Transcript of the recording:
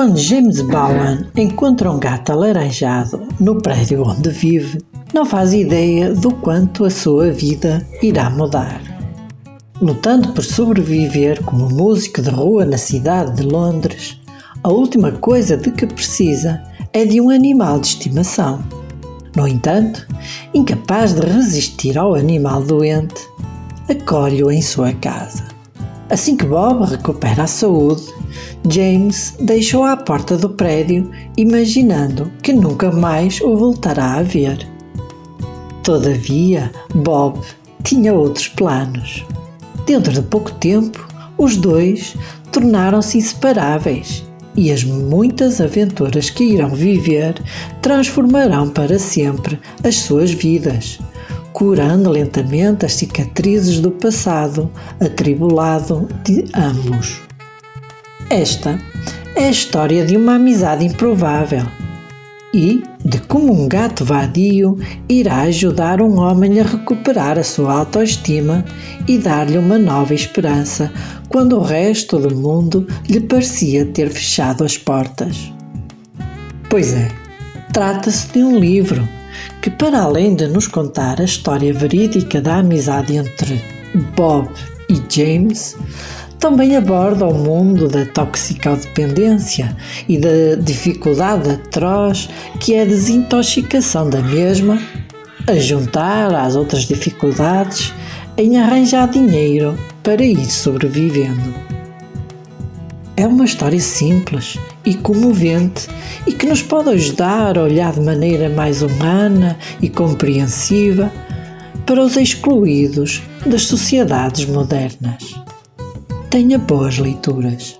Quando James Bowen encontra um gato alaranjado no prédio onde vive, não faz ideia do quanto a sua vida irá mudar. Lutando por sobreviver como músico de rua na cidade de Londres, a última coisa de que precisa é de um animal de estimação. No entanto, incapaz de resistir ao animal doente, acolhe-o em sua casa. Assim que Bob recupera a saúde, James deixou à porta do prédio, imaginando que nunca mais o voltará a ver. Todavia, Bob tinha outros planos. Dentro de pouco tempo, os dois tornaram-se inseparáveis e as muitas aventuras que irão viver transformarão para sempre as suas vidas, curando lentamente as cicatrizes do passado atribulado de ambos. Esta é a história de uma amizade improvável e de como um gato vadio irá ajudar um homem a recuperar a sua autoestima e dar-lhe uma nova esperança quando o resto do mundo lhe parecia ter fechado as portas. Pois é, trata-se de um livro que, para além de nos contar a história verídica da amizade entre Bob e James, também aborda o mundo da toxicodependência e da dificuldade atroz que é a desintoxicação da mesma, a juntar às outras dificuldades em arranjar dinheiro para ir sobrevivendo. É uma história simples e comovente e que nos pode ajudar a olhar de maneira mais humana e compreensiva para os excluídos das sociedades modernas. Tenha boas leituras.